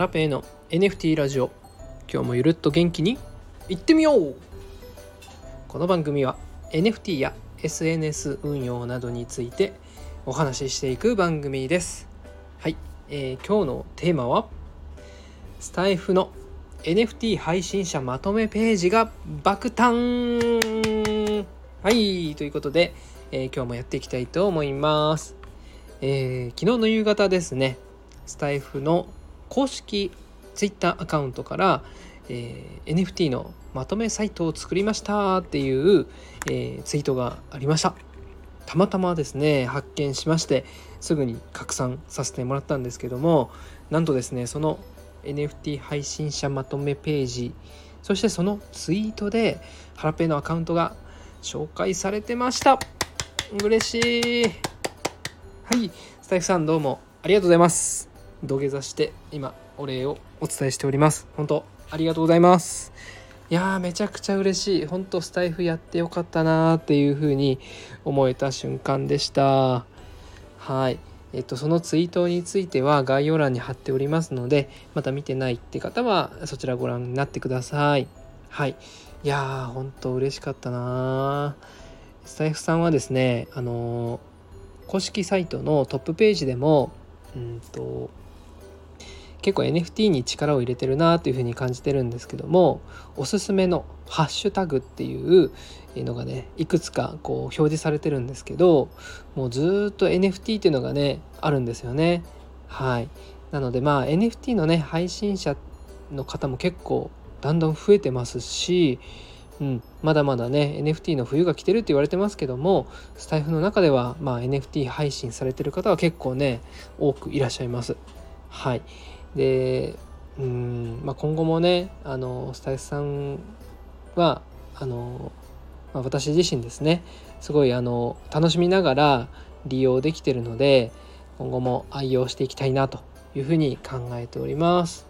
ラペの NFT ラジオ。今日もゆるっと元気にいってみよう。この番組は NFT や SNS 運用などについてお話ししていく番組です。はい、えー、今日のテーマはスタイフの NFT 配信者まとめページが爆誕。はいということで、えー、今日もやっていきたいと思います、えー、昨日の夕方ですねスタイフの公式 Twitter アカウントから、えー、NFT のまとめサイトを作りましたっていう、えー、ツイートがありました。たまたまですね発見しましてすぐに拡散させてもらったんですけどもなんとですねその NFT 配信者まとめページそしてそのツイートでハラペのアカウントが紹介されてました。嬉しい。はいスタイフさんどうもありがとうございます。土下座して今お礼をお伝えしております。本当ありがとうございます。いやーめちゃくちゃ嬉しい。本当スタイフやってよかったなーっていう風に思えた瞬間でした。はい。えっとそのツイートについては概要欄に貼っておりますのでまた見てないって方はそちらご覧になってください。はい。いやー本当嬉しかったなスタイフさんはですねあの公式サイトのトップページでもうんと結構 NFT に力を入れてるなというふうに感じてるんですけどもおすすめのハッシュタグっていうのがねいくつかこう表示されてるんですけどもうずっと NFT っていうのがねあるんですよね。はい。なのでまあ NFT のね配信者の方も結構だんだん増えてますしうん、まだまだね NFT の冬が来てるって言われてますけどもスタイフの中では、まあ、NFT 配信されてる方は結構ね多くいらっしゃいます。はいでうん、まあ、今後もねあのスタイフさんはあの、まあ、私自身ですねすごいあの楽しみながら利用できてるので今後も愛用していきたいなというふうに考えております。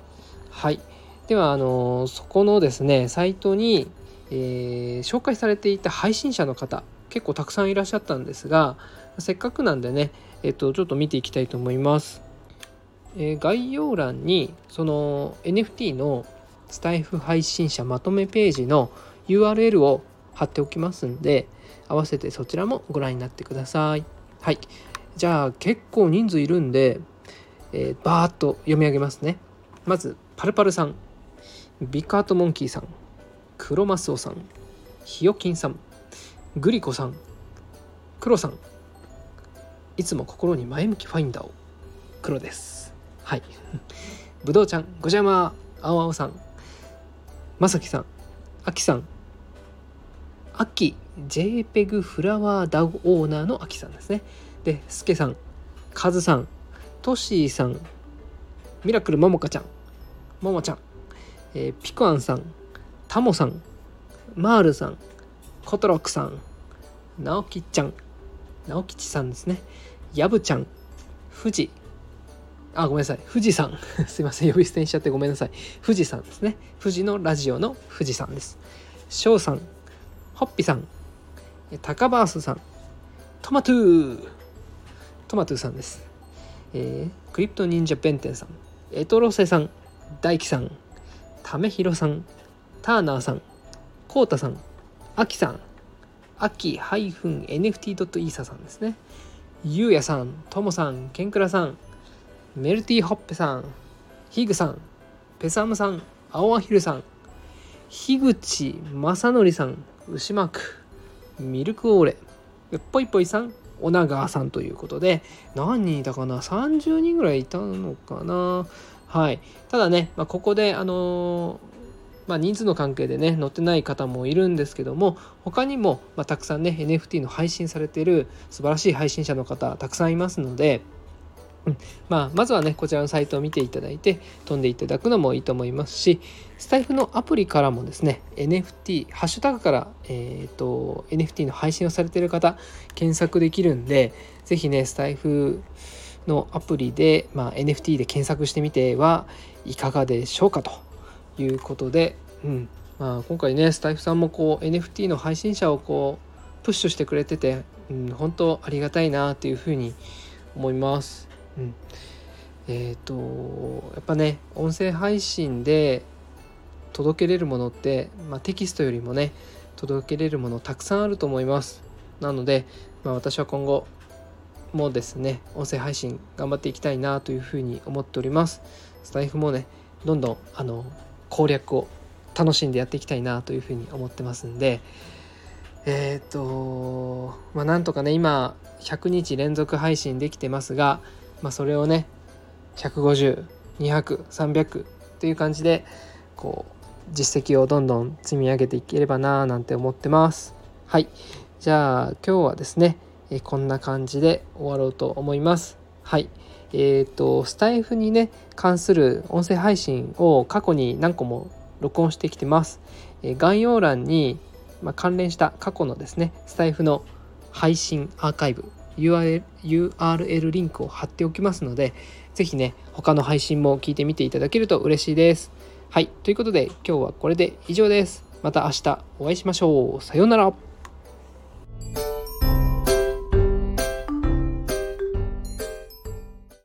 はいではあのそこのですねサイトに、えー、紹介されていた配信者の方結構たくさんいらっしゃったんですがせっかくなんでね、えっと、ちょっと見ていきたいと思います。えー、概要欄にその NFT のスタイフ配信者まとめページの URL を貼っておきますんで合わせてそちらもご覧になってください。はい。じゃあ結構人数いるんで、えー、バーッと読み上げますね。まず、パルパルさん、ビカートモンキーさん、クロマスオさん、ヒヨキンさん、グリコさん、クロさん、いつも心に前向きファインダーを、黒です。はい。ぶどうちゃん、ごじゃま、あおあおさん、まさきさん、あきさん、あき、JPEG フラワーダウオーナーのあきさんですね。で、すけさん、かずさん、としーさん、ミラクルももかちゃん、ももちゃん、えー、ピコアンさん、タモさん、マールさん、コトロックさん、なおきちゃん、なおきちさんですね。やぶちゃん、フジ、あ、ごめんなさい。フジさん。すいません。呼び捨てにしちゃってごめんなさい。フジさんですね。フジのラジオのフジさんです。翔さん、ホッピさん、タカバースさん、トマトゥー、トマトゥーさんです。えー、クリプト忍者弁天さん、エトロセさん、大輝さん、タメヒロさん、ターナーさん、コータさん、アキさん、アキ -NFT.E サさんですね。ゆうやさん、ともさん、ケンクラさん、メルティーホッペさん、ヒグさん、ペサムさん、青アヒルさん、樋口正則さん、牛マーク、ミルクオーレ、ぽいぽいさん、オナガーさんということで、何人いたかな ?30 人ぐらいいたのかな？はい。ただね、まあ、ここで、あのー、まあ、人数の関係でね載ってない方もいるんですけども他にも、まあ、たくさんね NFT の配信されてる素晴らしい配信者の方たくさんいますのでうんまあ、まずはねこちらのサイトを見ていただいて飛んでいただくのもいいと思いますしスタイフのアプリからもですね NFT ハッシュタグから、えーと、NFT の配信をされている方検索できるんで是非ねスタイフのアプリで、まあ、NFT で検索してみてはいかがでしょうかということで、うん。まあ、今回ねスタイフさんもこう NFT の配信者をこうプッシュしてくれてて、うん、本当ありがたいなというふうに思います。うん。えっ、とやっぱね音声配信で届けれるものって、まあ、テキストよりもね届けれるものたくさんあると思います。なので、まあ、私は今後もですね音声配信頑張っていきたいなというふうに思っております。スタイフもねどんどんあの攻略を楽しんでやっていきたいなというふうに思ってますんでえっ、ー、とまあなんとかね今100日連続配信できてますが、まあ、それをね150200300という感じでこう実績をどんどん積み上げていければななんて思ってます。はい。じゃあ今日はですねこんな感じで終わろうと思います。はい。えっ、ー、とスタイフにね関する音声配信を過去に何個も録音してきてます、え概要欄に、まあ、関連した過去のですねスタイフの配信アーカイブ URL, URL リンクを貼っておきますので是非ね他の配信も聞いてみていただけると嬉しいです。はい。ということで今日はこれで以上です。また明日お会いしましょう。さようなら。